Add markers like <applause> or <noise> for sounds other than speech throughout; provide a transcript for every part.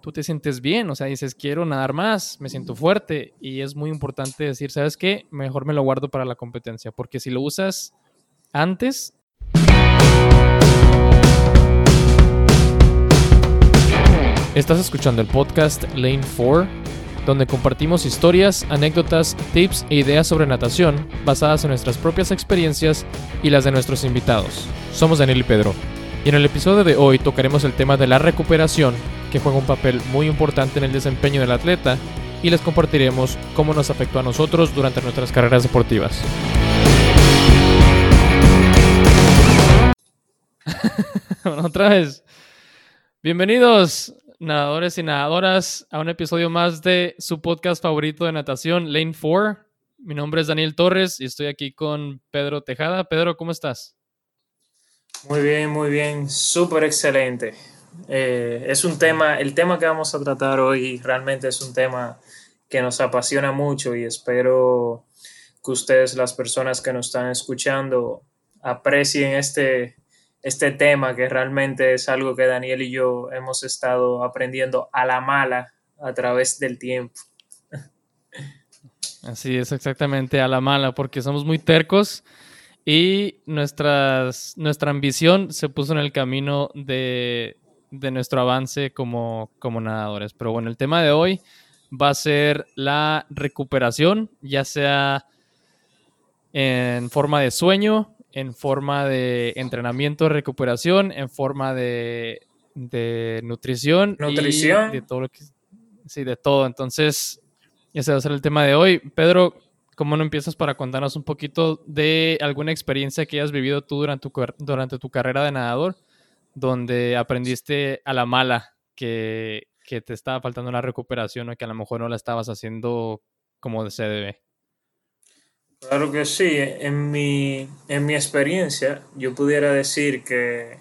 tú te sientes bien, o sea, dices, quiero nadar más, me siento fuerte y es muy importante decir, ¿sabes qué? Mejor me lo guardo para la competencia, porque si lo usas antes... Estás escuchando el podcast Lane 4, donde compartimos historias, anécdotas, tips e ideas sobre natación basadas en nuestras propias experiencias y las de nuestros invitados. Somos Daniel y Pedro, y en el episodio de hoy tocaremos el tema de la recuperación que juega un papel muy importante en el desempeño del atleta y les compartiremos cómo nos afectó a nosotros durante nuestras carreras deportivas. <laughs> bueno, otra vez. Bienvenidos, nadadores y nadadoras, a un episodio más de su podcast favorito de natación, Lane 4. Mi nombre es Daniel Torres y estoy aquí con Pedro Tejada. Pedro, ¿cómo estás? Muy bien, muy bien, súper excelente. Eh, es un tema, el tema que vamos a tratar hoy realmente es un tema que nos apasiona mucho y espero que ustedes, las personas que nos están escuchando, aprecien este, este tema que realmente es algo que Daniel y yo hemos estado aprendiendo a la mala a través del tiempo. <laughs> Así es, exactamente, a la mala, porque somos muy tercos y nuestras, nuestra ambición se puso en el camino de, de nuestro avance como, como nadadores. Pero bueno, el tema de hoy va a ser la recuperación, ya sea en forma de sueño, en forma de entrenamiento recuperación, en forma de, de nutrición. Nutrición. de todo lo que, sí, de todo. Entonces, ese va a ser el tema de hoy. Pedro, ¿cómo no empiezas para contarnos un poquito de alguna experiencia que hayas vivido tú durante tu, durante tu carrera de nadador? Donde aprendiste a la mala que, te estaba faltando la recuperación o que a lo mejor no la estabas haciendo como se debe? Claro que sí. En mi, en mi experiencia, yo pudiera decir que,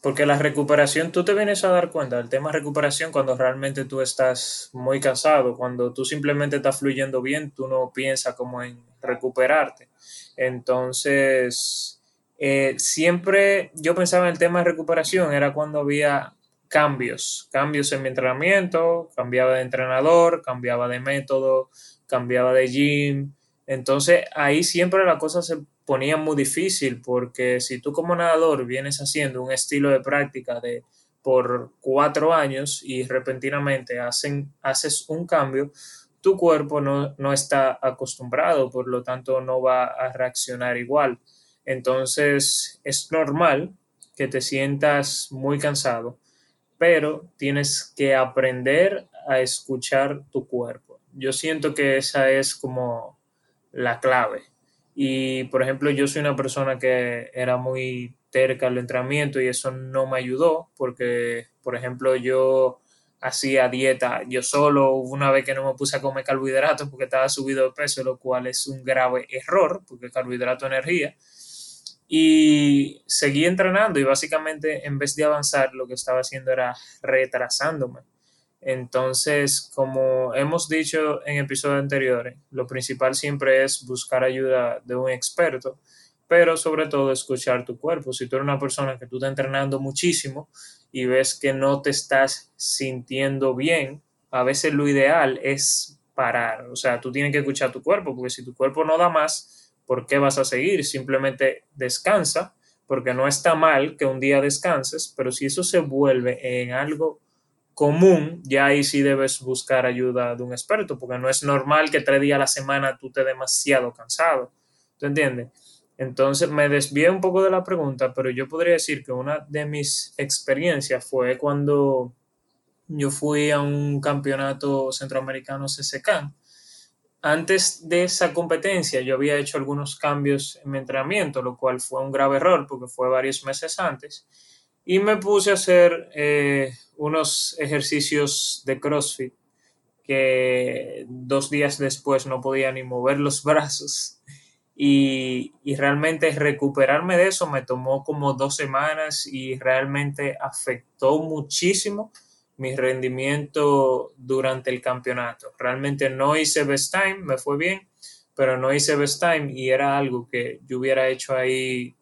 porque la recuperación, tú te vienes a dar cuenta del tema recuperación cuando realmente tú estás muy cansado, cuando tú simplemente estás fluyendo bien, tú no piensas como en recuperarte. Entonces, eh, siempre yo pensaba en el tema de recuperación, era cuando había cambios, cambios en mi entrenamiento, cambiaba de entrenador, cambiaba de método, cambiaba de gym. Entonces ahí siempre la cosa se ponía muy difícil porque si tú como nadador vienes haciendo un estilo de práctica de por cuatro años y repentinamente hacen, haces un cambio, tu cuerpo no, no está acostumbrado, por lo tanto no va a reaccionar igual. Entonces es normal que te sientas muy cansado, pero tienes que aprender a escuchar tu cuerpo. Yo siento que esa es como la clave. Y por ejemplo, yo soy una persona que era muy terca al entrenamiento y eso no me ayudó porque, por ejemplo, yo hacía dieta yo solo, hubo una vez que no me puse a comer carbohidratos porque estaba subido de peso, lo cual es un grave error porque carbohidrato energía y seguí entrenando y básicamente en vez de avanzar lo que estaba haciendo era retrasándome. Entonces, como hemos dicho en episodios anteriores, lo principal siempre es buscar ayuda de un experto, pero sobre todo escuchar tu cuerpo. Si tú eres una persona que tú estás entrenando muchísimo y ves que no te estás sintiendo bien, a veces lo ideal es parar. O sea, tú tienes que escuchar tu cuerpo, porque si tu cuerpo no da más, ¿por qué vas a seguir? Simplemente descansa, porque no está mal que un día descanses, pero si eso se vuelve en algo común, ya ahí sí debes buscar ayuda de un experto, porque no es normal que tres días a la semana tú estés demasiado cansado. ¿Tú entiendes? Entonces me desvié un poco de la pregunta, pero yo podría decir que una de mis experiencias fue cuando yo fui a un campeonato centroamericano CCK antes de esa competencia yo había hecho algunos cambios en mi entrenamiento, lo cual fue un grave error porque fue varios meses antes. Y me puse a hacer eh, unos ejercicios de CrossFit que dos días después no podía ni mover los <laughs> brazos. Y, y realmente recuperarme de eso me tomó como dos semanas y realmente afectó muchísimo mi rendimiento durante el campeonato. Realmente no hice best time, me fue bien, pero no hice best time y era algo que yo hubiera hecho ahí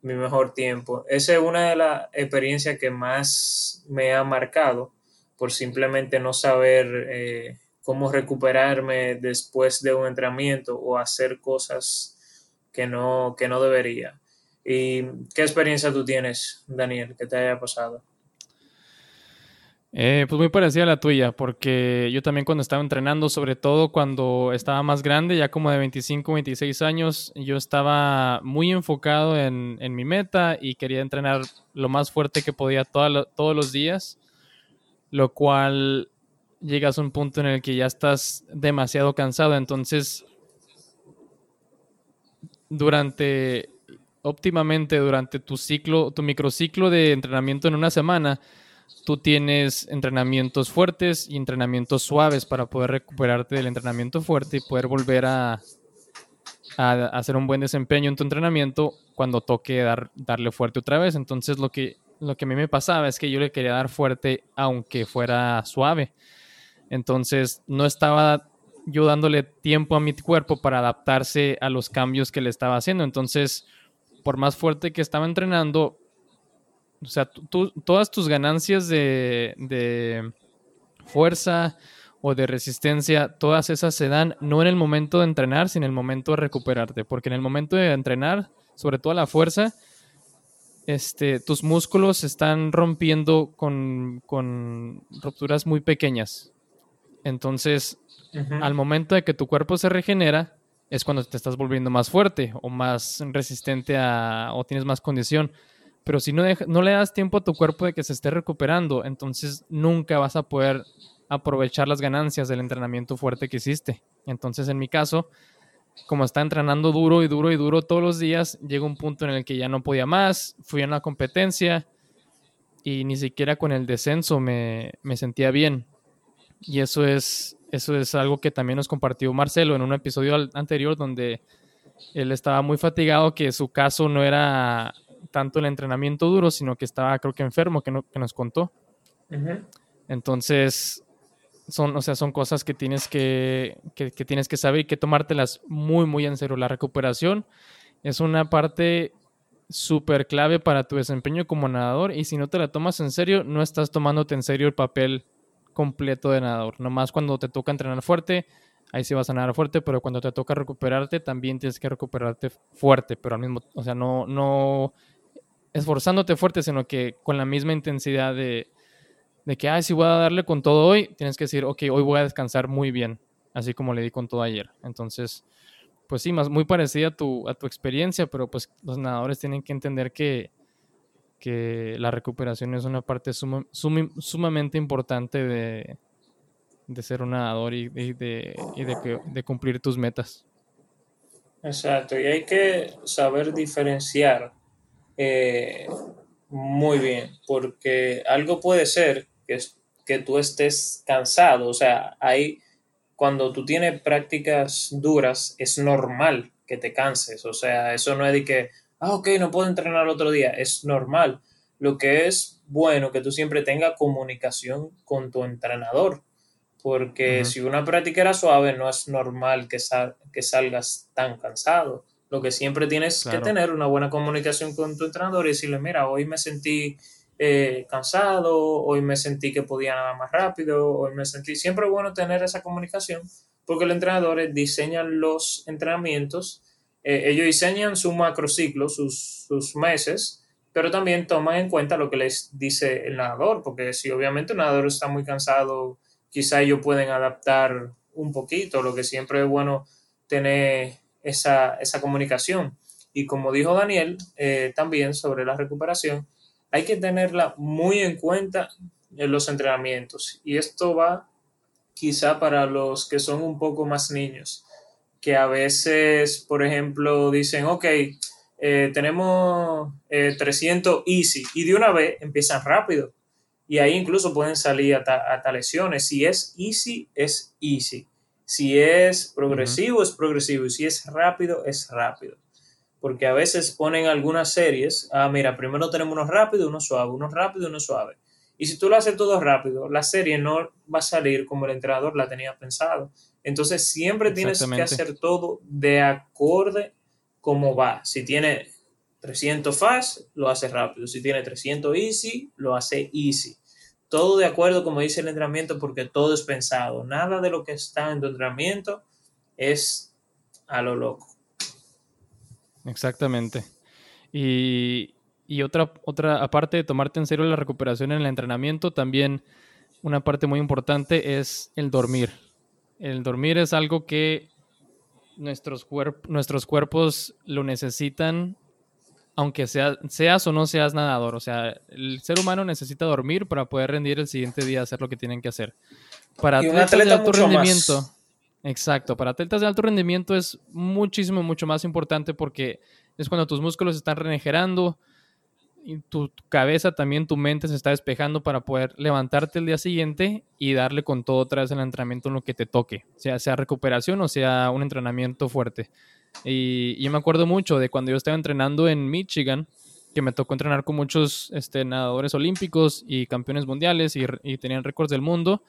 mi mejor tiempo. Esa es una de las experiencias que más me ha marcado, por simplemente no saber eh, cómo recuperarme después de un entrenamiento o hacer cosas que no, que no debería. ¿Y qué experiencia tú tienes, Daniel, que te haya pasado? Eh, pues muy parecida a la tuya, porque yo también cuando estaba entrenando, sobre todo cuando estaba más grande, ya como de 25, 26 años, yo estaba muy enfocado en, mi meta y quería entrenar lo más fuerte que podía todos los días, lo cual llegas a un punto en el que ya estás demasiado cansado, entonces durante óptimamente durante tu ciclo, tu microciclo de entrenamiento en una semana, tú tienes entrenamientos fuertes y entrenamientos suaves para poder recuperarte del entrenamiento fuerte y poder volver a, hacer un buen desempeño en tu entrenamiento cuando toque dar, darle fuerte otra vez. Entonces lo que, lo que a mí me pasaba es que yo le quería dar fuerte aunque fuera suave. Entonces no estaba yo dándole tiempo a mi cuerpo para adaptarse a los cambios que le estaba haciendo. Entonces, por más fuerte que estaba entrenando, o sea, todas tus ganancias de, fuerza o de resistencia, todas esas se dan no en el momento de entrenar, sino en el momento de recuperarte. Porque en el momento de entrenar, sobre todo la fuerza, este, tus músculos están rompiendo con, con rupturas muy pequeñas. Entonces, al momento de que tu cuerpo se regenera, es cuando te estás volviendo más fuerte o más resistente a, o tienes más condición. Pero si no, no le das tiempo a tu cuerpo de que se esté recuperando, entonces nunca vas a poder aprovechar las ganancias del entrenamiento fuerte que hiciste. Entonces, en mi caso, como está entrenando duro y duro y duro todos los días, llega un punto en el que ya no podía más, fui a una competencia y ni siquiera con el descenso me, me sentía bien. Y eso es, eso es algo que también nos compartió Marcelo en un episodio anterior donde él estaba muy fatigado, que su caso no era tanto el entrenamiento duro, sino que estaba creo que enfermo, que, nos contó. Entonces, son, o sea, son cosas que tienes que, que, tienes que saber y que tomártelas muy, muy en serio. La recuperación es una parte súper clave para tu desempeño como nadador y si no te la tomas en serio, no estás tomándote en serio el papel completo de nadador. Nomás cuando te toca entrenar fuerte, ahí sí vas a nadar fuerte, pero cuando te toca recuperarte, también tienes que recuperarte fuerte, pero al mismo, o sea, no, no esforzándote fuerte, sino que con la misma intensidad de, de que, ay, si voy a darle con todo hoy, tienes que decir, ok, hoy voy a descansar muy bien, así como le di con todo ayer. Entonces, pues sí, más muy parecida a tu, a tu experiencia, pero pues los nadadores tienen que entender que, que la recuperación es una parte sumamente importante de, de, ser un nadador y, de, y de, cumplir tus metas. Exacto, y hay que saber diferenciar eh, muy bien, porque algo puede ser que, que tú estés cansado, o sea, hay, cuando tú tienes prácticas duras, es normal que te canses, o sea, eso no es de que, ah, ok, no puedo entrenar otro día, es normal. Lo que es bueno que tú siempre tengas comunicación con tu entrenador, porque si una práctica era suave, no es normal que, que salgas tan cansado. Lo que siempre tienes que tener una buena comunicación con tu entrenador y decirle, mira, hoy me sentí eh, cansado, hoy me sentí que podía nada más rápido, hoy me sentí... Siempre es bueno tener esa comunicación porque los entrenadores diseñan los entrenamientos, eh, ellos diseñan su macrociclo, sus, sus meses, pero también toman en cuenta lo que les dice el nadador, porque si obviamente un nadador está muy cansado, quizá ellos pueden adaptar un poquito, lo que siempre es bueno tener esa, comunicación. Y como dijo Daniel eh, también sobre la recuperación, hay que tenerla muy en cuenta en los entrenamientos. Y esto va quizá para los que son un poco más niños, que a veces, por ejemplo, dicen, ok, eh, tenemos 300 eh, easy y de una vez empiezan rápido. Y ahí incluso pueden salir hasta lesiones. Si es easy, es easy. Si es progresivo, es progresivo. Y si es rápido, es rápido. Porque a veces ponen algunas series, ah, mira, primero tenemos uno rápido, uno suave, uno rápido, uno suave. Y si tú lo haces todo rápido, la serie no va a salir como el entrenador la tenía pensado. Entonces siempre tienes que hacer todo de acorde como va. Si tiene 300 fast, lo hace rápido. Si tiene 300 easy, lo hace easy. Todo de acuerdo, como dice el entrenamiento, porque todo es pensado. Nada de lo que está en tu entrenamiento es a lo loco. Exactamente. Y, y otra, otra, aparte de tomarte en serio la recuperación en el entrenamiento, también una parte muy importante es el dormir. El dormir es algo que nuestros, nuestros cuerpos lo necesitan, aunque sea, seas o no seas nadador. O sea, el ser humano necesita dormir para poder rendir el siguiente día, hacer lo que tienen que hacer. Para atletas de alto rendimiento. Exacto, para atletas de alto rendimiento es muchísimo, mucho más importante porque es cuando tus músculos están regenerando, y tu, cabeza, también tu mente se está despejando para poder levantarte el día siguiente y darle con todo otra vez el entrenamiento en lo que te toque, sea, sea recuperación o sea un entrenamiento fuerte. Y, yo me acuerdo mucho de cuando yo estaba entrenando en Michigan, que me tocó entrenar con muchos este, nadadores olímpicos y campeones mundiales y, y tenían récords del mundo.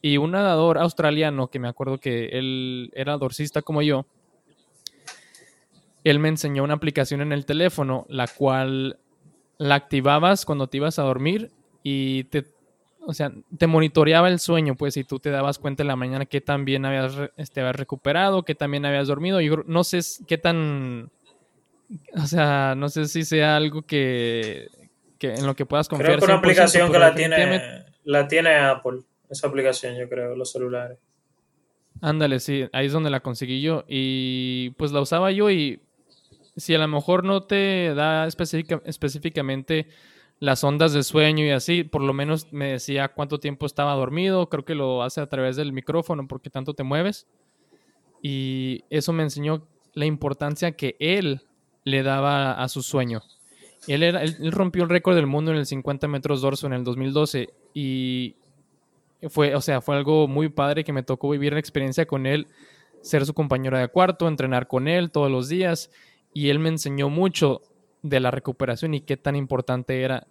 Y un nadador australiano, que me acuerdo que él era dorsista como yo, él me enseñó una aplicación en el teléfono, la cual la activabas cuando te ibas a dormir y te, o sea, te monitoreaba el sueño, pues, y tú te dabas cuenta en la mañana que también habías, este, habías recuperado, que también habías dormido. Yo no sé qué tan, o sea, no sé si sea algo que, que en lo que puedas confiar. Creo que una aplicación que la tiene, la tiene Apple, esa aplicación, yo creo, los celulares. Ándale, sí, ahí es donde la conseguí yo y pues la usaba yo y si a lo mejor no te da específicamente las ondas de sueño y así, por lo menos me decía cuánto tiempo estaba dormido, creo que lo hace a través del micrófono porque tanto te mueves. Y eso me enseñó la importancia que él le daba a su sueño. Él, era, él, rompió el récord del mundo en el 50 metros dorso en el 2012 y fue, o sea, fue algo muy padre que me tocó vivir la experiencia con él, ser su compañero de cuarto, entrenar con él todos los días y él me enseñó mucho de la recuperación y qué tan importante era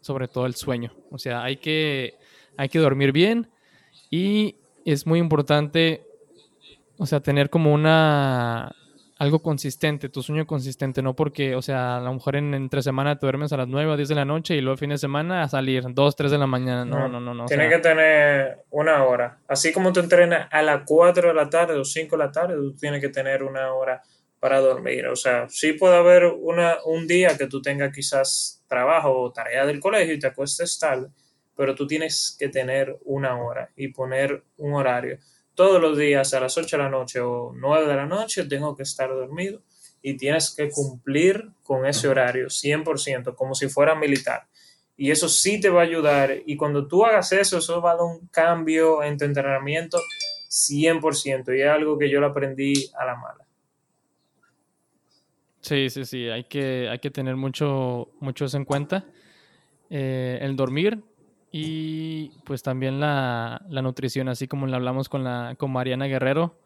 sobre todo el sueño. O sea, hay que, hay que dormir bien y es muy importante, o sea, tener como una algo consistente, tu sueño consistente, no porque, o sea, a lo mejor en, entre semana te duermes a las 9 o 10 de la noche y luego el fin de semana a salir 2, 3 de la mañana. No, no, no. no, Tiene que tener una hora. Así como tú entrenas a las 4 de la tarde o 5 de la tarde, tú tienes que tener una hora para dormir. O sea, sí puede haber una, un día que tú tengas quizás trabajo o tarea del colegio y te acuestes tarde, pero tú tienes que tener una hora y poner un horario. Todos los días a las 8 de la noche o 9 de la noche tengo que estar dormido y tienes que cumplir con ese horario 100%, como si fuera militar. Y eso sí te va a ayudar. Y cuando tú hagas eso, eso va a dar un cambio en tu entrenamiento 100%. Y es algo que yo lo aprendí a la mala. Sí, sí, sí, hay que, hay que tener mucho, mucho eso en cuenta. Eh, el dormir y pues también la, nutrición, así como lo hablamos con, la, con Mariana Guerrero,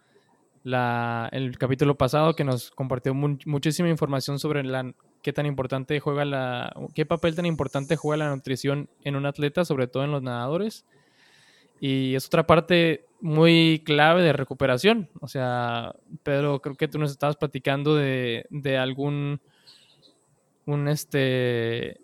la, el capítulo pasado que nos compartió muchísima información sobre la, qué tan importante juega la, qué papel tan importante juega la nutrición en un atleta, sobre todo en los nadadores. Y es otra parte muy clave de recuperación. O sea, Pedro, creo que tú nos estabas platicando de, de algún, un este,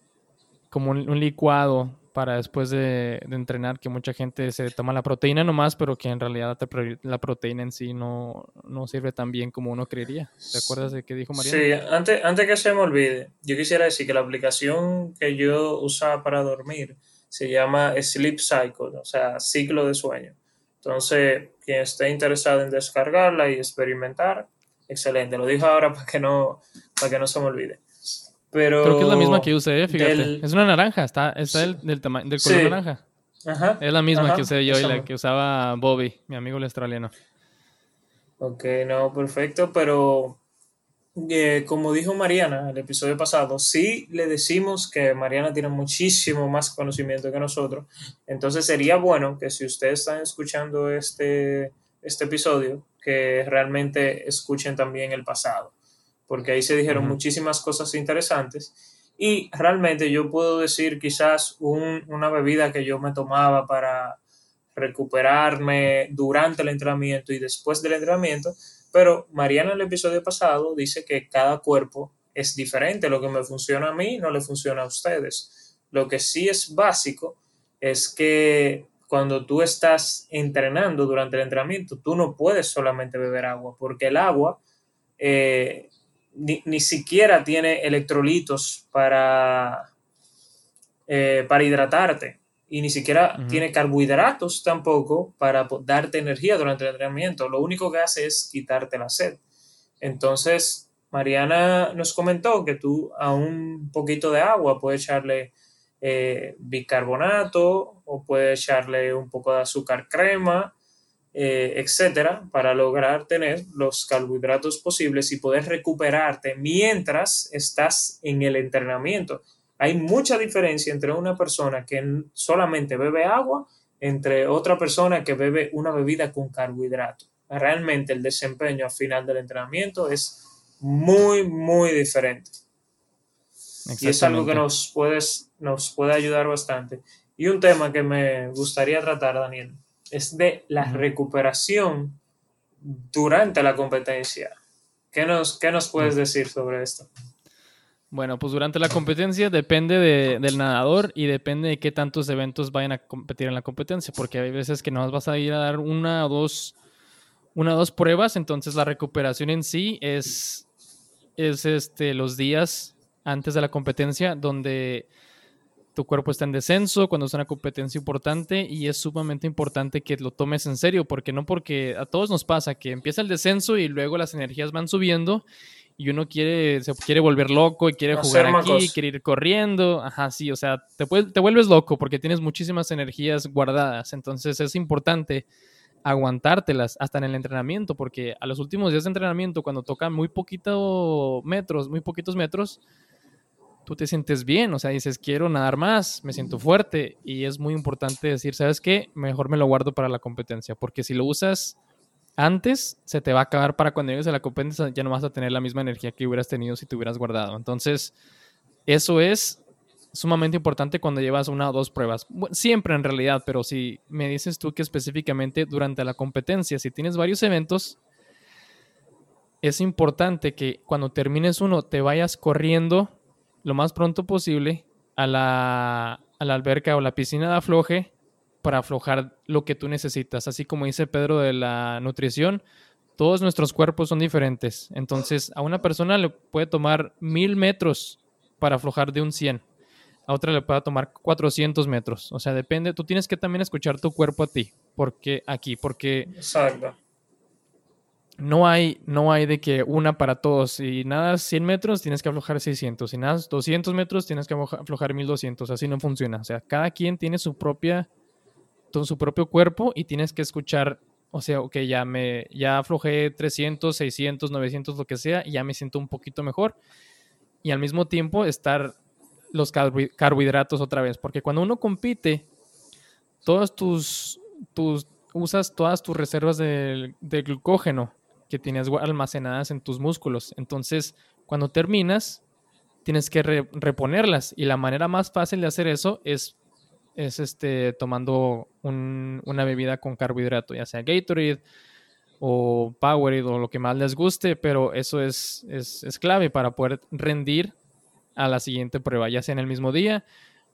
como un, licuado para después de, entrenar, que mucha gente se toma la proteína nomás, pero que en realidad la proteína en sí no, no sirve tan bien como uno creería. ¿Te acuerdas de qué dijo María? Sí, antes, antes que se me olvide, yo quisiera decir que la aplicación que yo usaba para dormir, se llama Sleep Cycle, o sea, ciclo de sueño. Entonces, quien esté interesado en descargarla y experimentar, excelente. Lo dijo ahora para que no, para que no se me olvide. Pero Creo que es la misma que usé, fíjate. Es una naranja, está, está del, del, del color naranja. Ajá, es la misma que usé yo y la que usaba Bobby, mi amigo el australiano. Ok, no, perfecto, pero eh, como dijo Mariana el episodio pasado, sí le decimos que Mariana tiene muchísimo más conocimiento que nosotros. Entonces sería bueno que si ustedes están escuchando este, este episodio, que realmente escuchen también el pasado, porque ahí se dijeron muchísimas cosas interesantes. Y realmente yo puedo decir quizás una bebida que yo me tomaba para recuperarme durante el entrenamiento y después del entrenamiento, pero Mariana en el episodio pasado dice que cada cuerpo es diferente. Lo que me funciona a mí no le funciona a ustedes. Lo que sí es básico es que cuando tú estás entrenando durante el entrenamiento, tú no puedes solamente beber agua, porque el agua eh, ni, siquiera tiene electrolitos para, eh, para hidratarte y ni siquiera tiene carbohidratos tampoco para darte energía durante el entrenamiento. Lo único que hace es quitarte la sed. Entonces, Mariana nos comentó que tú a un poquito de agua puedes echarle eh, bicarbonato o puedes echarle un poco de azúcar crema, eh, etcétera, para lograr tener los carbohidratos posibles y poder recuperarte mientras estás en el entrenamiento. Hay mucha diferencia entre una persona que solamente bebe agua entre otra persona que bebe una bebida con carbohidrato. Realmente el desempeño al final del entrenamiento es muy, muy diferente. Y es algo que nos, puedes, nos puede ayudar bastante. Y un tema que me gustaría tratar, Daniel, es de la recuperación durante la competencia. ¿Qué nos, qué nos puedes decir sobre esto? Bueno, pues durante la competencia depende del nadador y depende de qué tantos eventos vayan a competir en la competencia, porque hay veces que no vas a ir a dar una o dos, una o dos pruebas, entonces la recuperación en sí es, es este, los días antes de la competencia donde tu cuerpo está en descenso, cuando es una competencia importante y es sumamente importante que lo tomes en serio, porque no porque a todos nos pasa que empieza el descenso y luego las energías van subiendo y uno quiere, se quiere volver loco y quiere jugar aquí, quiere ir corriendo. Ajá, sí, o sea, te, te vuelves loco porque tienes muchísimas energías guardadas. Entonces es importante aguantártelas hasta en el entrenamiento, porque a los últimos días de entrenamiento, cuando tocan muy poquitos metros, muy poquitos metros, tú te sientes bien, o sea, dices, quiero nadar más, me siento fuerte, y es muy importante decir, ¿sabes qué? Mejor me lo guardo para la competencia, porque si lo usas antes se te va a acabar para cuando llegues a la competencia, ya no vas a tener la misma energía que hubieras tenido si te hubieras guardado. Entonces, eso es sumamente importante cuando llevas una o dos pruebas. siempre en realidad, pero si me dices tú que específicamente durante la competencia, si tienes varios eventos, es importante que cuando termines uno te vayas corriendo lo más pronto posible a la, a la alberca o la piscina de afloje para aflojar lo que tú necesitas. Así como dice Pedro de la nutrición, todos nuestros cuerpos son diferentes. Entonces, a una persona le puede tomar mil metros para aflojar de un 100. A otra le puede tomar 400 metros. O sea, depende. Tú tienes que también escuchar tu cuerpo a ti. Porque aquí, porque no hay, no hay de que una para todos. Si nada 100 metros, tienes que aflojar 600. Si nada 200 metros, tienes que aflojar 1200. Así no funciona. O sea, cada quien tiene su propia con su propio cuerpo y tienes que escuchar, o sea, ok, ya me, ya aflojé 300, 600, 900, lo que sea, y ya me siento un poquito mejor. Y al mismo tiempo estar los carbohidratos otra vez, porque cuando uno compite, todos tus, tus usas todas tus reservas de, glucógeno que tienes almacenadas en tus músculos. Entonces, cuando terminas, tienes que reponerlas. Y la manera más fácil de hacer eso es es este, tomando una bebida con carbohidrato, ya sea Gatorade o Powerade o lo que más les guste, pero eso es, es, clave para poder rendir a la siguiente prueba, ya sea en el mismo día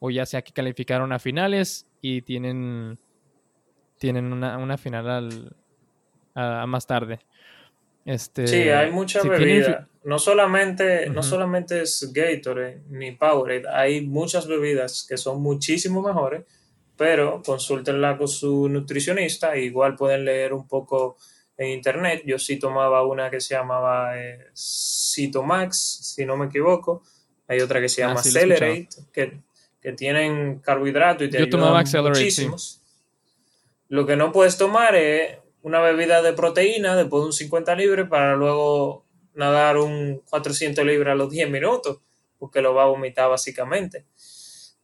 o ya sea que calificaron a finales y tienen, tienen una, final a más tarde. Este, sí, hay mucha bebida. No solamente, no solamente es Gatorade ni Powerade, hay muchas bebidas que son muchísimo mejores, pero consúltenla con su nutricionista. Igual pueden leer un poco en internet. Yo sí tomaba una que se llamaba eh, Citomax, si no me equivoco. Hay otra que se llama ah, Accelerate, que, que, tienen carbohidratos y te Yo tomaba muchísimos. Lo que no puedes tomar es una bebida de proteína después de un 50 libres para luego nadar un 400 libras a los 10 minutos, porque lo va a vomitar básicamente.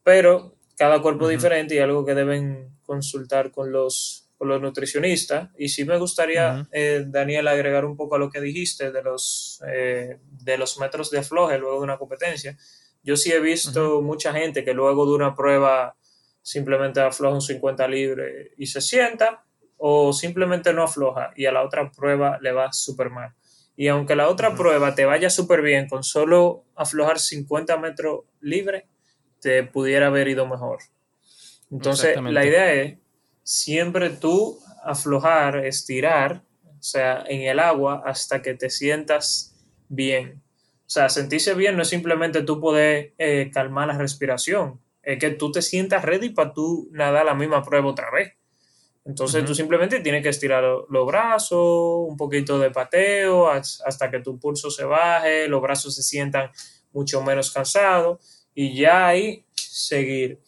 Pero cada cuerpo es diferente y algo que deben consultar con los, los nutricionistas. Y sí me gustaría, eh, Daniel, agregar un poco a lo que dijiste de los, eh, de los metros de afloje luego de una competencia. Yo sí he visto mucha gente que luego de una prueba simplemente afloja un 50 libres y se sienta o simplemente no afloja y a la otra prueba le va súper mal. Y aunque la otra prueba te vaya súper bien con solo aflojar 50 metros libre, te pudiera haber ido mejor. Entonces, la idea es siempre tú aflojar, estirar, o sea, en el agua hasta que te sientas bien. O sea, sentirse bien no es simplemente tú poder eh, calmar la respiración, es que tú te sientas ready para tú nadar la misma prueba otra vez. Entonces tú simplemente tienes que estirar los brazos, un poquito de pateo hasta que tu pulso se baje, los brazos se sientan mucho menos cansados y ya ahí seguir.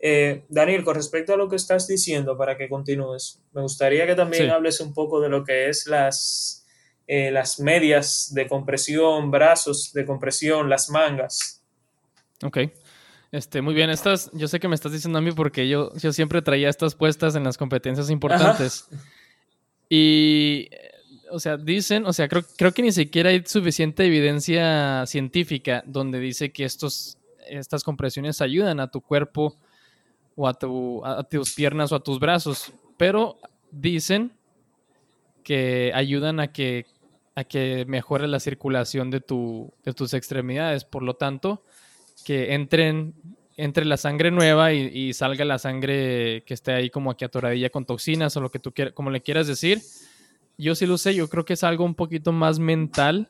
Eh, Daniel, con respecto a lo que estás diciendo, para que continúes, me gustaría que también hables un poco de lo que es las, eh, las medias de compresión, brazos de compresión, las mangas. Ok. Este, muy bien, estas, yo sé que me estás diciendo a mí porque yo, yo siempre traía estas puestas en las competencias importantes. Y, o sea, dicen, o sea, creo, creo que ni siquiera hay suficiente evidencia científica donde dice que estos, estas compresiones ayudan a tu cuerpo o a, tu, a tus piernas o a tus brazos, pero dicen que ayudan a que, a que mejore la circulación de, tu, de tus extremidades. Por lo tanto, que entren entre la sangre nueva y, salga la sangre que esté ahí como aquí atoradilla con toxinas o lo que tú quieras, como le quieras decir. Yo sí lo sé, yo creo que es algo un poquito más mental.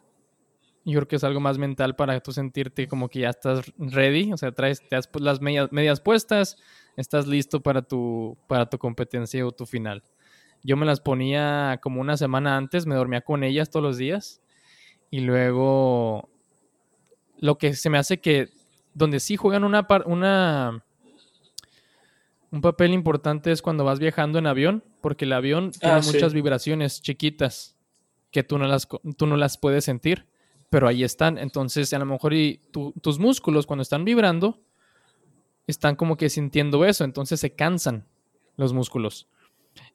Yo creo que es algo más mental para tú sentirte como que ya estás ready, o sea, traes te has las medias, medias puestas, estás listo para tu, para tu competencia o tu final. Yo me las ponía como una semana antes, me dormía con ellas todos los días y luego lo que se me hace que donde sí juegan una, una un papel importante es cuando vas viajando en avión, porque el avión tiene ah, muchas vibraciones chiquitas que tú no, las, tú no las puedes sentir, pero ahí están. Entonces, a lo mejor y tus músculos cuando están vibrando, están como que sintiendo eso, entonces se cansan los músculos.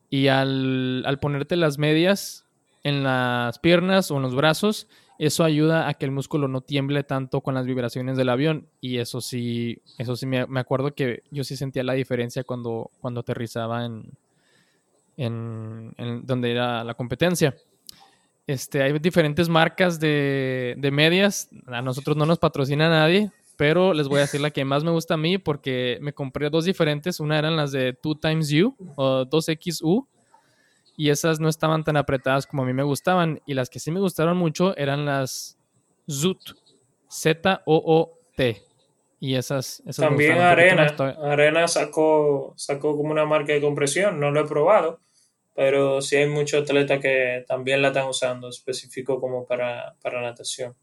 Y al, al ponerte las medias en las piernas o en los brazos, eso ayuda a que el músculo no tiemble tanto con las vibraciones del avión. Y eso sí, eso sí me, acuerdo que yo sí sentía la diferencia cuando, cuando aterrizaba en, en, donde era la competencia. Este, hay diferentes marcas de, de, medias, a nosotros no nos patrocina nadie, pero les voy a decir la que más me gusta a mí porque me compré dos diferentes, una eran las de 2 times U o 2XU y esas no estaban tan apretadas como a mí me gustaban. Y las que sí me gustaron mucho eran las ZOOT, Z-O-O-T. Y esas, esas También Arena. Arena sacó, sacó como una marca de compresión, no lo he probado, pero sí hay muchos atletas que también la están usando, específico como para, para natación.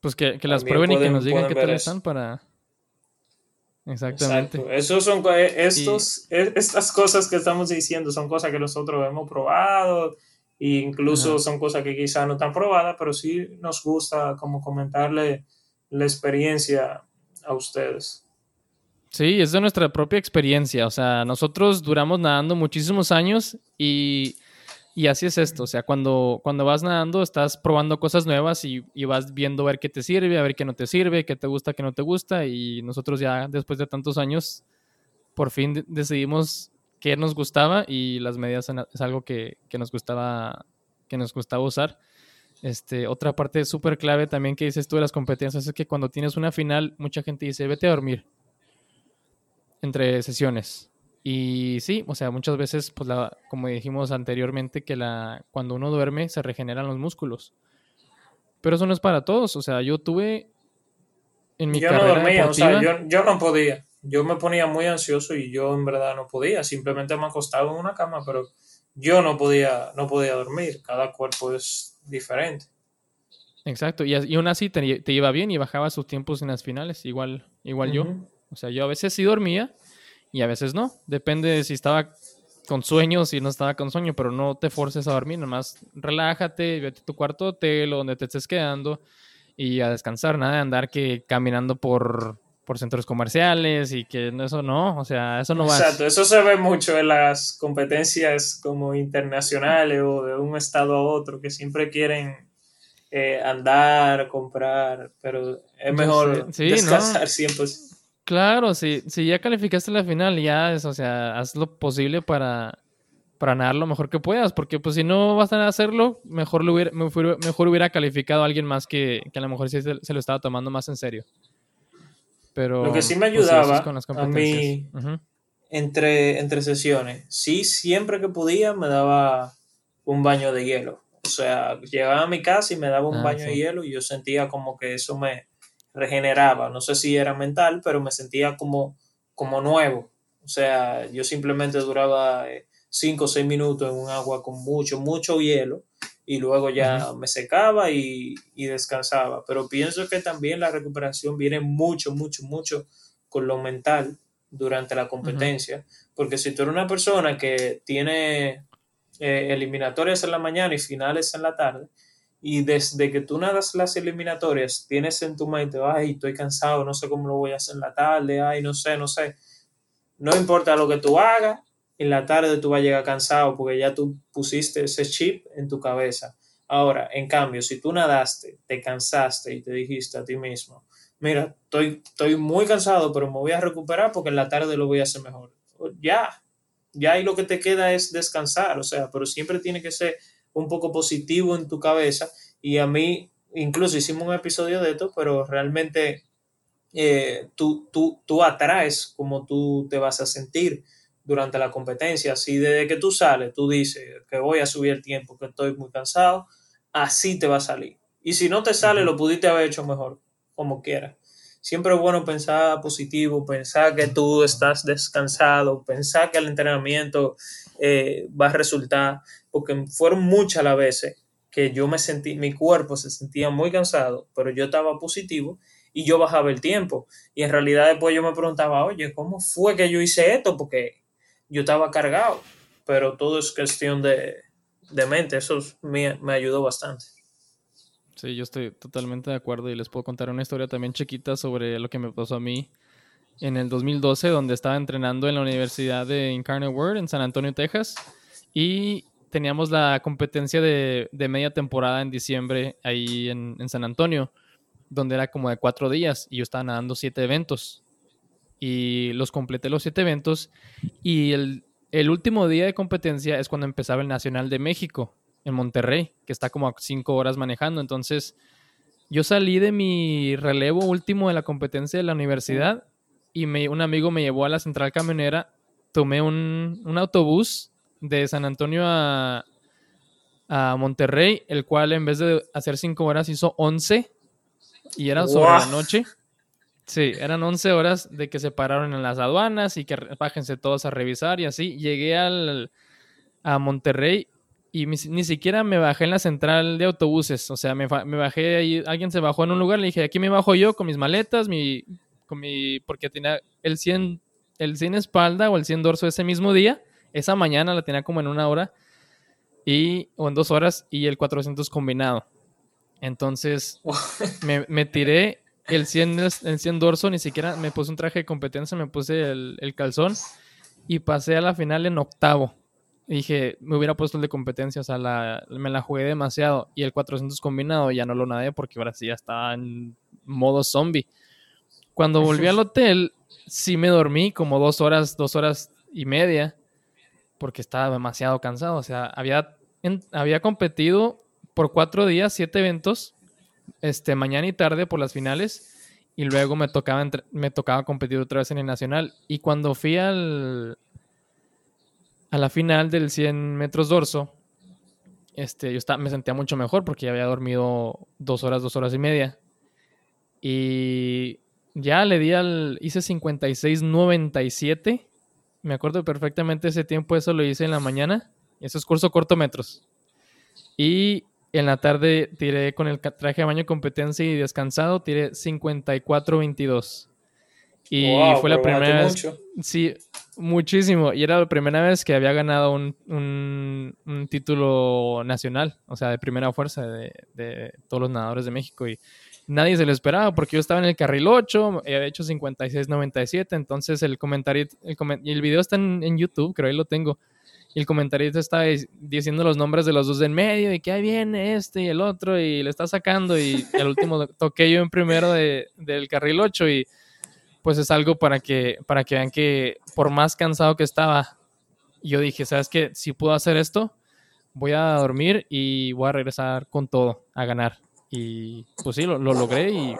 Pues que, las prueben y que nos digan qué tal están para, Exactamente. Esos son estos, e, estas cosas que estamos diciendo son cosas que nosotros hemos probado e incluso son cosas que quizás no están probadas, pero sí nos gusta como comentarle la experiencia a ustedes. Sí, es de nuestra propia experiencia. O sea, nosotros duramos nadando muchísimos años y y así es esto, o sea, cuando, cuando vas nadando estás probando cosas nuevas y, vas viendo a ver qué te sirve, a ver qué no te sirve, qué te gusta, qué no te gusta y nosotros ya después de tantos años por fin decidimos qué nos gustaba y las medias es algo que, nos gustaba que nos gustaba usar. Este, otra parte súper clave también que dices tú de las competencias es que cuando tienes una final, mucha gente dice, vete a dormir entre sesiones. Y sí, o sea, muchas veces, pues la, como dijimos anteriormente, que la, cuando uno duerme se regeneran los músculos. Pero eso no es para todos. O sea, yo tuve en mi yo no dormía, o sea, yo, yo, no podía. Yo me ponía muy ansioso y yo en verdad no podía. Simplemente me acostaba en una cama, pero yo no podía, no podía dormir. Cada cuerpo es diferente. Exacto, y, y aún así te, te, iba bien y bajaba sus tiempos en las finales, igual, igual yo. O sea, yo a veces sí dormía, y a veces no. Depende si estaba con sueño, si no estaba con sueño, pero no te forces a dormir, nomás relájate, vete a tu cuarto hotel o donde te estés quedando y a descansar, nada de andar que caminando por, por centros comerciales y que eso no, o sea, eso no va. Exacto, eso se ve mucho en las competencias como internacionales o de un estado a otro, que siempre quieren eh, andar, comprar, pero es mejor descansar siempre. Claro, si, si ya calificaste la final, ya es, o sea, haz lo posible para, para nadar lo mejor que puedas, porque pues si no vas a hacerlo, mejor, lo hubiera, mejor, hubiera calificado a alguien más que, a lo mejor sí se, lo estaba tomando más en serio. Pero, lo que sí me pues, ayudaba a mí entre, entre sesiones. Sí, siempre que podía me daba un baño de hielo. O sea, llegaba a mi casa y me daba un Ah, baño de hielo y yo sentía como que eso me regeneraba. No sé si era mental, pero me sentía como, como nuevo. O sea, yo simplemente duraba 5 o 6 minutos en un agua con mucho, mucho hielo y luego ya me secaba y, y descansaba. Pero pienso que también la recuperación viene mucho, mucho, mucho con lo mental durante la competencia. Porque si tú eres una persona que tiene eh, eliminatorias en la mañana y finales en la tarde, y desde que tú nadas las eliminatorias, tienes en tu mente, ay, estoy cansado, no sé cómo lo voy a hacer en la tarde, ay, no sé, no sé. No importa lo que tú hagas, en la tarde tú vas a llegar cansado porque ya tú pusiste ese chip en tu cabeza. Ahora, en cambio, si tú nadaste, te cansaste y te dijiste a ti mismo, mira, estoy, estoy muy cansado, pero me voy a recuperar porque en la tarde lo voy a hacer mejor. Ya, ya ahí lo que te queda es descansar, o sea, pero siempre tiene que ser un poco positivo en tu cabeza y a mí, incluso hicimos un episodio de esto, pero realmente eh, tú, tú, tú atraes como tú te vas a sentir durante la competencia. Si desde que tú sales, tú dices que voy a subir el tiempo, que estoy muy cansado, así te va a salir. Y si no te sale, lo pudiste haber hecho mejor, como quieras. Siempre es bueno pensar positivo, pensar que tú estás descansado, pensar que el entrenamiento eh, va a resultar, porque fueron muchas las veces que yo me sentí, mi cuerpo se sentía muy cansado, pero yo estaba positivo y yo bajaba el tiempo. Y en realidad después yo me preguntaba, oye, ¿cómo fue que yo hice esto? Porque yo estaba cargado, pero todo es cuestión de, de mente, eso me, me, ayudó bastante. Sí, yo estoy totalmente de acuerdo y les puedo contar una historia también chiquita sobre lo que me pasó a mí en el 2012, donde estaba entrenando en la Universidad de Incarnate Word en San Antonio, Texas, y teníamos la competencia de, de media temporada en diciembre ahí en, en, San Antonio, donde era como de cuatro días y yo estaba nadando siete eventos. Y los completé los siete eventos y el, el último día de competencia es cuando empezaba el Nacional de México en Monterrey, que está como a cinco horas manejando. Entonces, yo salí de mi relevo último de la competencia de la universidad y me, un amigo me llevó a la central camionera. Tomé un, un autobús de San Antonio a, a, Monterrey, el cual en vez de hacer cinco horas hizo 11 y era sobre wow. la noche. Sí, eran 11 horas de que se pararon en las aduanas y que bájense todos a revisar y así. Llegué al, a Monterrey y mi, ni siquiera me bajé en la central de autobuses. O sea, me, me, bajé ahí, alguien se bajó en un lugar, le dije, aquí me bajo yo con mis maletas, mi, con mi, porque tenía el 100, el 100 espalda o el 100 dorso ese mismo día. Esa mañana la tenía como en una hora y, o en dos horas y el 400 combinado. Entonces <laughs> me, me, tiré el 100, el 100 dorso, ni siquiera me puse un traje de competencia, me puse el, el calzón y pasé a la final en octavo. Y dije, me hubiera puesto el de competencia, o sea, la, me la jugué demasiado. Y el 400 combinado ya no lo nadé porque ahora sí ya estaba en modo zombie. Cuando volví al hotel, sí me dormí como dos horas, dos horas y media, porque estaba demasiado cansado. O sea, había, en, había competido por cuatro días, siete eventos, este, mañana y tarde por las finales, y luego me tocaba, entre, me tocaba competir otra vez en el nacional. Y cuando fui al, a la final del 100 metros dorso, este, yo estaba, me sentía mucho mejor porque ya había dormido dos horas, dos horas y media. Y ya le di al. Hice 56.97. Me acuerdo perfectamente ese tiempo, eso lo hice en la mañana. Eso es curso corto metros. Y en la tarde tiré con el traje de baño competencia y descansado, tiré 54.22. Y wow, fue la primera vez. Mucho. Sí, muchísimo. Y era la primera vez que había ganado un, un, un título nacional, o sea, de primera fuerza de, de, todos los nadadores de México. Y nadie se lo esperaba porque yo estaba en el carril 8, había hecho 56-97. Entonces el comentario, el, el video está en, en, YouTube, creo ahí lo tengo. Y el comentarista estaba diciendo los nombres de los dos en medio y que ahí viene este y el otro y le está sacando. Y al último toqué yo en primero de, del carril 8 y pues es algo para que, para que vean que por más cansado que estaba, yo dije, ¿sabes qué? Si puedo hacer esto, voy a dormir y voy a regresar con todo, a ganar. Y pues sí, lo, lo logré y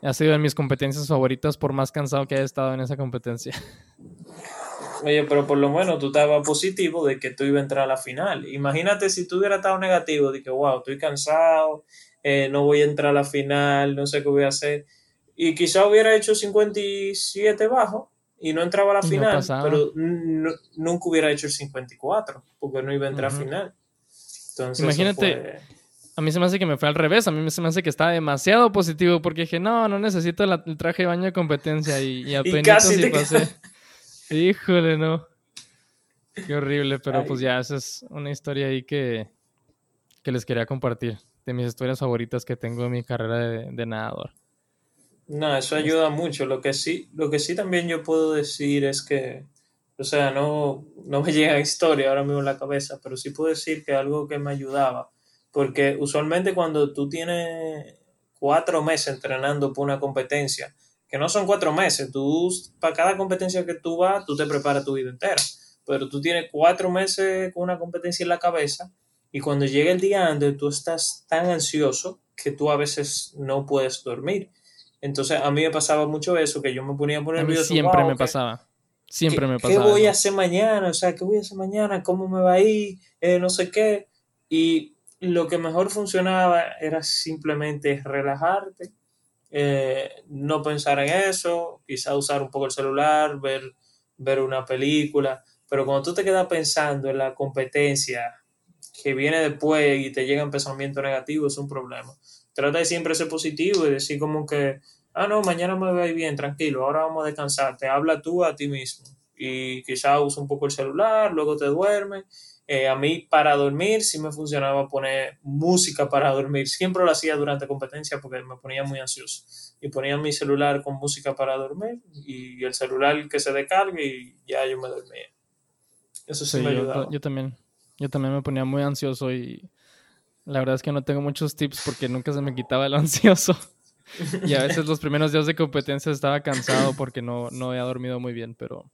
ha sido de mis competencias favoritas por más cansado que haya estado en esa competencia. <laughs> Oye, pero por lo menos tú estabas positivo de que tú ibas a entrar a la final. Imagínate si tú hubieras estado negativo, de que, wow, estoy cansado, eh, no voy a entrar a la final, no sé qué voy a hacer. Y quizá hubiera hecho 57 bajo y no entraba a la final, pero nunca hubiera hecho el 54, porque no iba a entrar a final. Entonces, Imagínate, a mí se me hace que me fue al revés, a mí se me hace que estaba demasiado positivo, porque dije, no, no necesito el traje de baño de competencia y, y apenas sí pasé. <laughs> Híjole, no. Qué horrible, pero pues ya, esa es una historia ahí que, que les quería compartir, de mis historias favoritas que tengo en mi carrera de, nadador. No, eso ayuda mucho. Lo que sí, lo que sí también yo puedo decir es que, o sea, no, no me <laughs> llega historia ahora mismo en la cabeza, pero sí puedo decir que algo que me ayudaba, porque usualmente cuando tú tienes cuatro meses entrenando por una competencia, que no son cuatro meses, tú, para cada competencia que tú vas, tú te preparas tu vida entera, pero tú tienes cuatro meses con una competencia en la cabeza y cuando llega el día antes tú estás tan ansioso que tú a veces no puedes dormir. Entonces a mí me pasaba mucho eso, que yo me ponía por nervioso. Siempre me pasaba. Siempre me pasaba. ¿Qué voy a hacer mañana? O sea, ¿qué voy a hacer mañana? ¿Cómo me va a ir? Eh, no sé qué. Y lo que mejor funcionaba era simplemente relajarte eh, no pensar en eso, quizá usar un poco el celular, ver, ver una película, pero cuando tú te quedas pensando en la competencia que viene después y te llegan pensamientos negativos, es un problema. Trata de siempre ser positivo y decir como que, ah, no, mañana me voy bien, tranquilo, ahora vamos a descansar, te habla tú a ti mismo y quizá usa un poco el celular, luego te duermes eh, a mí para dormir sí me funcionaba poner música para dormir. Siempre lo hacía durante competencia porque me ponía muy ansioso. Y ponía mi celular con música para dormir y el celular que se descargue y ya yo me dormía. Eso sí, me ayudaba. Yo, también. Yo también me ponía muy ansioso y la verdad es que no tengo muchos tips porque nunca se me quitaba el <laughs> ansioso. y a veces los primeros días de competencia estaba cansado porque no, no había dormido muy bien, pero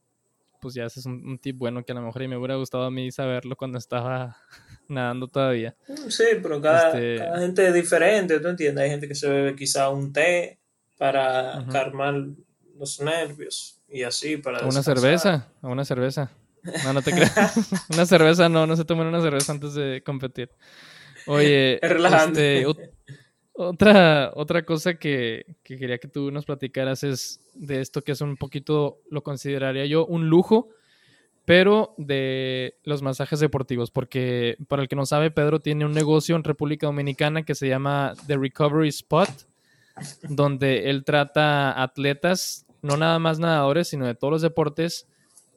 pues ya ese es un, tip bueno que a lo mejor y me hubiera gustado a mí saberlo cuando estaba <laughs> nadando todavía. Mm, sí, pero este cada, gente es diferente, ¿tú entiendes? Hay gente que se bebe quizá un té para calmar los nervios y así para... Una cerveza, una cerveza. No, no te creas. <laughs> una cerveza, no, no se tomen una cerveza antes de competir. Oye, es relajante. Este, otra, otra cosa que, quería que tú nos platicaras es de esto que es un poquito, lo consideraría yo, un lujo, pero de los masajes deportivos, porque para el que no sabe, Pedro tiene un negocio en República Dominicana que se llama The Recovery Spot, donde él trata atletas, no nada más nadadores, sino de todos los deportes,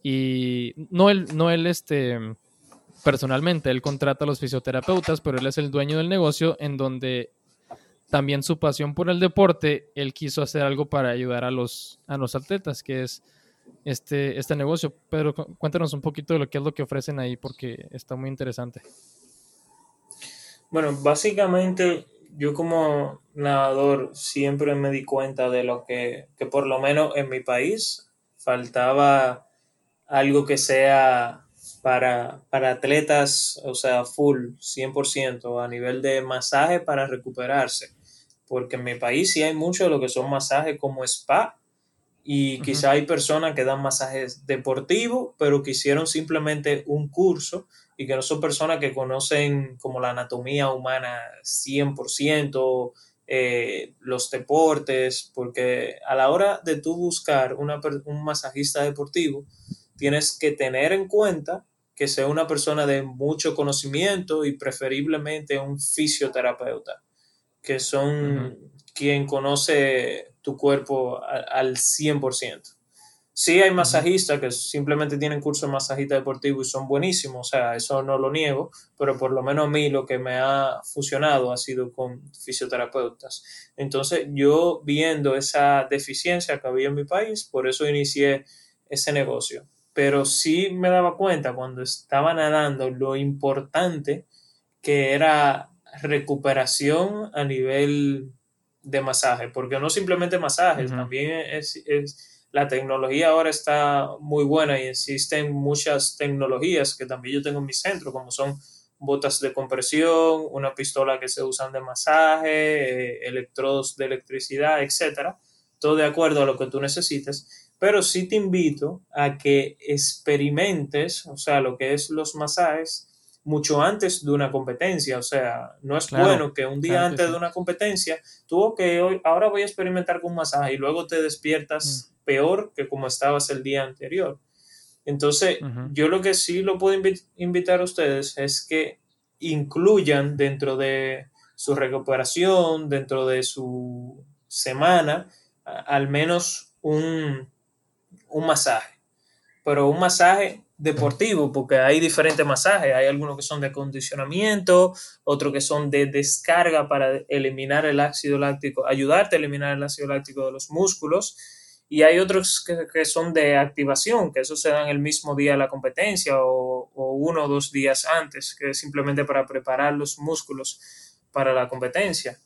y no él, no él este, personalmente, él contrata a los fisioterapeutas, pero él es el dueño del negocio en donde también su pasión por el deporte, él quiso hacer algo para ayudar a los, a los atletas, que es este, este negocio. Pero cuéntanos un poquito de lo que es lo que ofrecen ahí, porque está muy interesante. Bueno, básicamente yo como nadador siempre me di cuenta de lo que, que por lo menos en mi país faltaba algo que sea para, para atletas, o sea, full, 100%, a nivel de masaje para recuperarse porque en mi país sí hay mucho de lo que son masajes como spa y quizá hay personas que dan masajes deportivos, pero que hicieron simplemente un curso y que no son personas que conocen como la anatomía humana 100%, eh, los deportes, porque a la hora de tú buscar una, un masajista deportivo, tienes que tener en cuenta que sea una persona de mucho conocimiento y preferiblemente un fisioterapeuta que son quien conoce tu cuerpo al, 100%. Sí hay masajistas que simplemente tienen curso de masajista deportivo y son buenísimos, o sea, eso no lo niego, pero por lo menos a mí lo que me ha funcionado ha sido con fisioterapeutas. Entonces yo viendo esa deficiencia que había en mi país, por eso inicié ese negocio. Pero sí me daba cuenta cuando estaba nadando lo importante que era recuperación a nivel de masaje, porque no simplemente masajes, también es, la tecnología ahora está muy buena y existen muchas tecnologías que también yo tengo en mi centro, como son botas de compresión, una pistola que se usan de masaje, eh, electrodos de electricidad, etcétera, todo de acuerdo a lo que tú necesites. pero sí te invito a que experimentes, o sea, lo que es los masajes mucho antes de una competencia. O sea, no es bueno que un día antes de una competencia, tú, que hoy, ahora voy a experimentar con masaje y luego te despiertas mm. peor que como estabas el día anterior. Entonces, yo lo que sí lo puedo invitar a ustedes es que incluyan dentro de su recuperación, dentro de su semana, al menos un, un masaje. Pero un masaje deportivo, porque hay diferentes masajes, hay algunos que son de acondicionamiento, otros que son de descarga para eliminar el ácido láctico, ayudarte a eliminar el ácido láctico de los músculos, y hay otros que, son de activación, que eso se dan el mismo día de la competencia o, uno o dos días antes, que es simplemente para preparar los músculos para la competencia.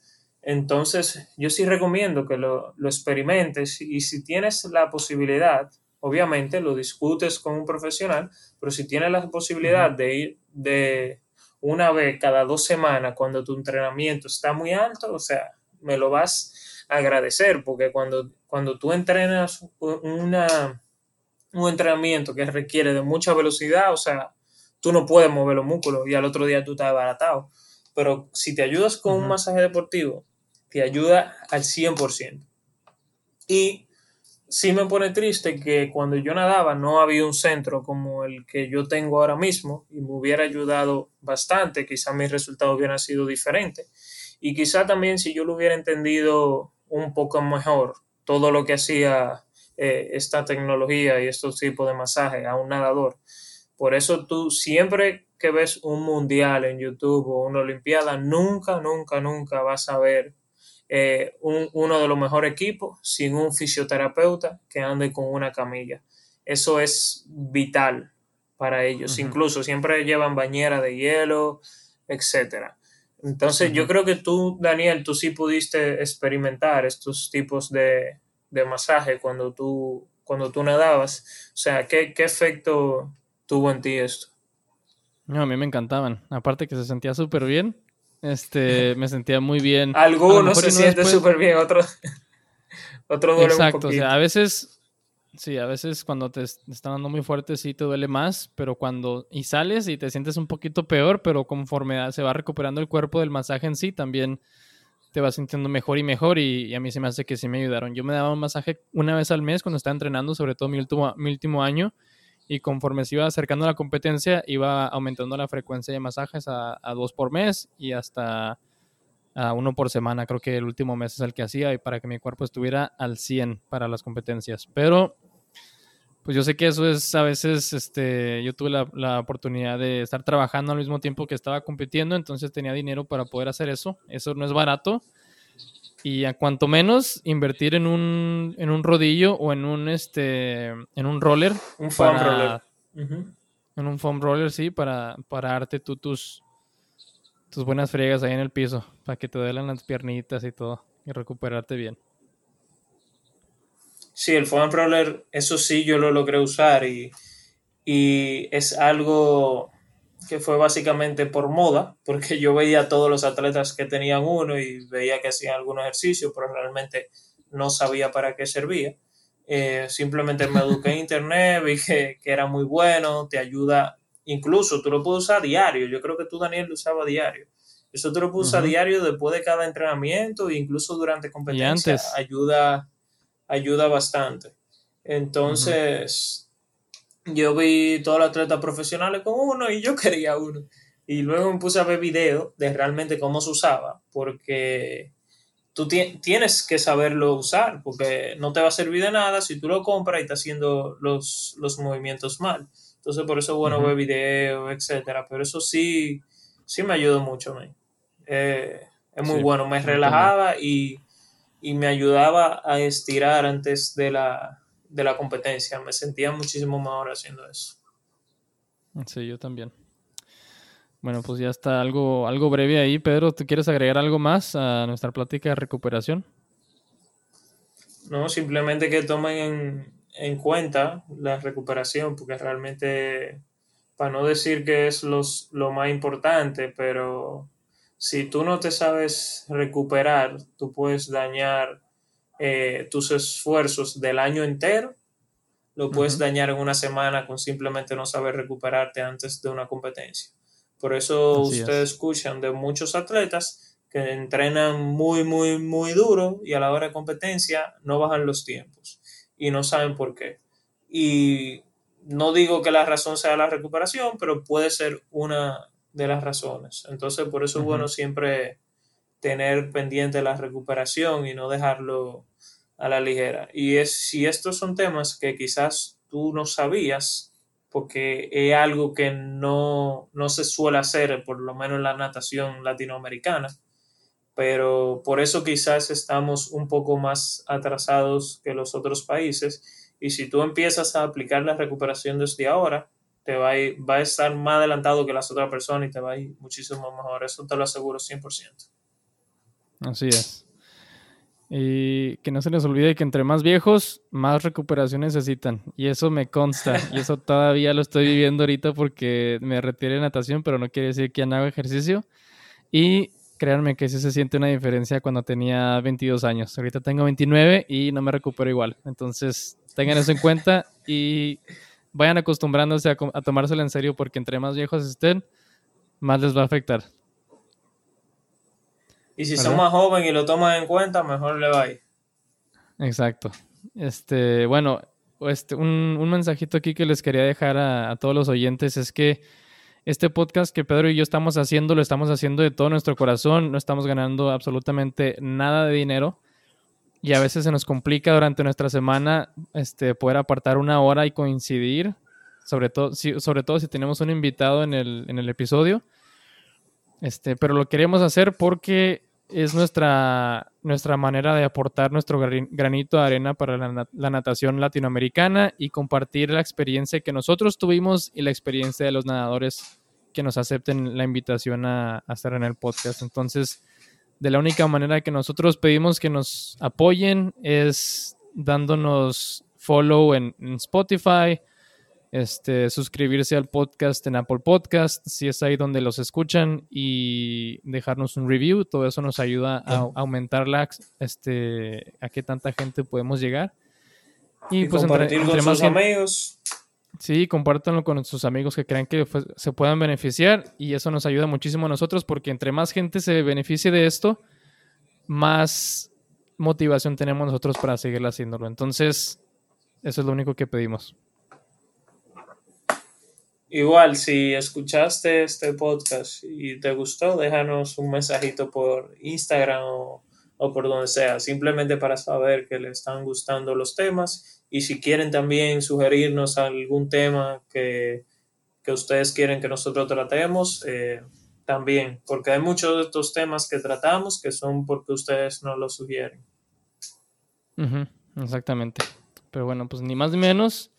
Entonces, yo sí recomiendo que lo, lo experimentes y si tienes la posibilidad, obviamente lo discutes con un profesional, pero si tienes la posibilidad de ir de una vez cada dos semanas cuando tu entrenamiento está muy alto, o sea, me lo vas a agradecer, porque cuando, cuando tú entrenas una, un entrenamiento que requiere de mucha velocidad, o sea, tú no puedes mover los músculos y al otro día tú estás abaratado. Pero si te ayudas con un masaje deportivo, te ayuda al 100%. Y sí me pone triste que cuando yo nadaba no había un centro como el que yo tengo ahora mismo y me hubiera ayudado bastante, quizá mis resultados hubieran sido diferentes y quizá también si yo lo hubiera entendido un poco mejor todo lo que hacía eh, esta tecnología y estos tipos de masajes a un nadador. Por eso tú siempre que ves un mundial en YouTube o una olimpiada, nunca, nunca, nunca vas a ver eh, uno de los mejores equipos sin un fisioterapeuta que ande con una camilla. Eso es vital para ellos. Incluso siempre llevan bañera de hielo, etcétera. Entonces, yo creo que tú, Daniel, tú sí pudiste experimentar estos tipos de, de masaje cuando tú, cuando tú nadabas. O sea, ¿qué, ¿qué efecto tuvo en ti esto? No, a mí me encantaban. Aparte que se sentía súper bien este, me sentía muy bien. <laughs> Algunos se sienten súper bien, otros <laughs> otro duele Exacto, o sea, a veces, sí, a veces cuando te están dando muy fuerte sí te duele más, pero cuando, y sales y te sientes un poquito peor, pero conforme se va recuperando el cuerpo del masaje en sí, también te vas sintiendo mejor y mejor y, a mí se me hace que sí me ayudaron. Yo me daba un masaje una vez al mes cuando estaba entrenando, sobre todo mi último, mi último año, y conforme se iba acercando a la competencia, iba aumentando la frecuencia de masajes a, dos por mes y hasta a uno por semana. Creo que el último mes es el que hacía y para que mi cuerpo estuviera al 100 para las competencias. Pero, pues yo sé que eso es a veces, este, yo tuve la, la oportunidad de estar trabajando al mismo tiempo que estaba compitiendo, entonces tenía dinero para poder hacer eso. Eso no es barato y a cuanto menos invertir en un, en un rodillo o en un este en un roller. Un foam roller. En un foam roller, sí, para, para darte tú tus, tus buenas friegas ahí en el piso, para que te duelen las piernitas y todo, y recuperarte bien. Sí, el foam roller, eso sí yo lo logré usar y, y es algo que fue básicamente por moda, porque yo veía a todos los atletas que tenían uno y veía que hacían algún ejercicio, pero realmente no sabía para qué servía. Eh, simplemente me eduqué en internet, vi que, era muy bueno, te ayuda, incluso tú lo puedes usar diario, yo creo que tú Daniel lo usaba diario. Eso tú lo puedes usar diario después de cada entrenamiento e incluso durante competencia ayuda, ayuda bastante. Entonces, yo vi todos los atletas profesionales con uno y yo <laughs> quería uno. Y luego me puse a ver videos de realmente cómo se usaba, porque tú tienes que saberlo usar, porque no te va a servir de nada si tú lo compras y estás haciendo los, movimientos mal. Entonces, por eso es bueno ver videos, etcétera. Pero eso sí, sí me ayudó mucho a eh, es muy bueno, me relajaba y, y me ayudaba a estirar antes de la, de la competencia. Me sentía muchísimo mejor haciendo eso. Sí, yo también. Bueno, pues ya está algo, algo breve ahí. Pedro, ¿tú quieres agregar algo más a nuestra plática de recuperación? No, simplemente que tomen en, cuenta la recuperación, porque realmente, para no decir que es los, lo más importante, pero si tú no te sabes recuperar, tú puedes dañar eh, tus esfuerzos del año entero lo puedes dañar en una semana con simplemente no saber recuperarte antes de una competencia. Por eso ustedes escuchan de muchos atletas que entrenan muy, muy, muy duro y a la hora de competencia no bajan los tiempos y no saben por qué. Y no digo que la razón sea la recuperación, pero puede ser una de las razones. Entonces, por eso es bueno siempre tener pendiente la recuperación y no dejarlo a la ligera. Y es si estos son temas que quizás tú no sabías, porque es algo que no, no se suele hacer, por lo menos en la natación latinoamericana, pero por eso quizás estamos un poco más atrasados que los otros países. Y si tú empiezas a aplicar la recuperación desde ahora, te va a, va a estar más adelantado que las otras personas y te va a ir muchísimo mejor. Eso te lo aseguro 100%. Así es. Y que no se les olvide que entre más viejos, más recuperación necesitan. Y eso me consta. <laughs> y eso todavía lo estoy viviendo ahorita porque me retiré de natación, pero no quiere decir que ya no hago ejercicio. Y créanme que sí se siente una diferencia cuando tenía 22 años. Ahorita tengo 29 y no me recupero igual. Entonces, tengan eso en cuenta y vayan acostumbrándose a, a tomárselo en serio porque entre más viejos estén, más les va a afectar. Y si son más jóvenes y lo toman en cuenta, mejor le va a ir. Exacto. Este, bueno, este, un, un, mensajito aquí que les quería dejar a, a, todos los oyentes es que este podcast que Pedro y yo estamos haciendo, lo estamos haciendo de todo nuestro corazón, no estamos ganando absolutamente nada de dinero y a veces se nos complica durante nuestra semana este, poder apartar una hora y coincidir, sobre todo si, sobre todo si tenemos un invitado en el, en el episodio. Este, pero lo queremos hacer porque es nuestra, nuestra manera de aportar nuestro granito de arena para la, natación latinoamericana y compartir la experiencia que nosotros tuvimos y la experiencia de los nadadores que nos acepten la invitación a, a estar en el podcast. Entonces, de la única manera que nosotros pedimos que nos apoyen es dándonos follow en Spotify, este, suscribirse al podcast en Apple Podcast, si es ahí donde los escuchan, y dejarnos un review. Todo eso nos ayuda a, aumentar la, este, a qué tanta gente podemos llegar. Y, pues compartir entre, con sus amigos. Sí, compártanlo con sus amigos que crean que se puedan beneficiar y eso nos ayuda muchísimo a nosotros porque entre más gente se beneficie de esto, más motivación tenemos nosotros para seguir haciéndolo. Entonces, eso es lo único que pedimos. Igual, si escuchaste este podcast y te gustó, déjanos un mensajito por Instagram o, por donde sea, simplemente para saber que le están gustando los temas y si quieren también sugerirnos algún tema que, ustedes quieren que nosotros tratemos, eh, también, porque hay muchos de estos temas que tratamos que son porque ustedes nos los sugieren. exactamente. Pero bueno, pues ni más ni menos.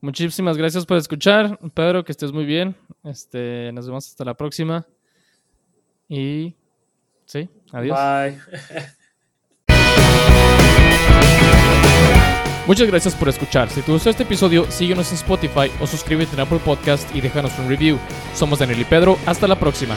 Muchísimas gracias por escuchar. Pedro, que estés muy bien. Este, nos vemos hasta la próxima. Y sí, adiós. Bye. <laughs> Muchas gracias por escuchar. Si te gustó este episodio, síguenos en Spotify o suscríbete en Apple Podcast y déjanos un review. Somos Daniel y Pedro. Hasta la próxima.